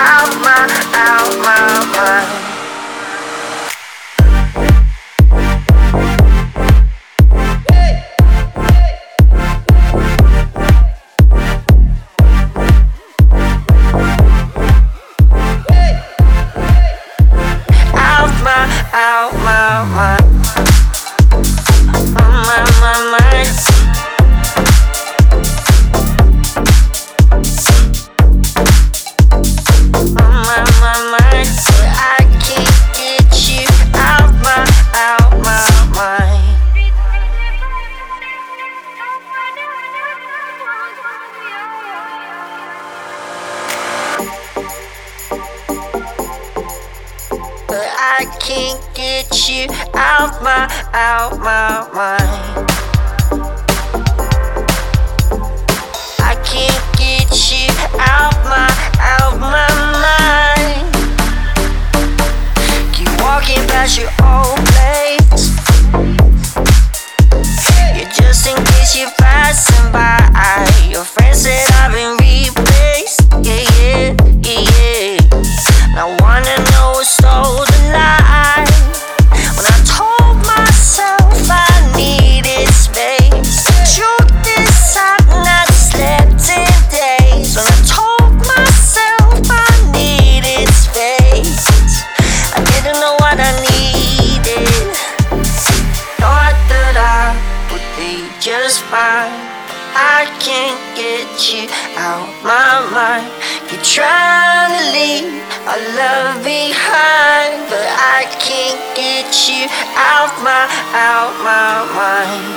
I'm I can't get you out my, out my mind. just fine. I can't get you out my mind. You're trying to leave our love behind, but I can't get you out my, out my mind.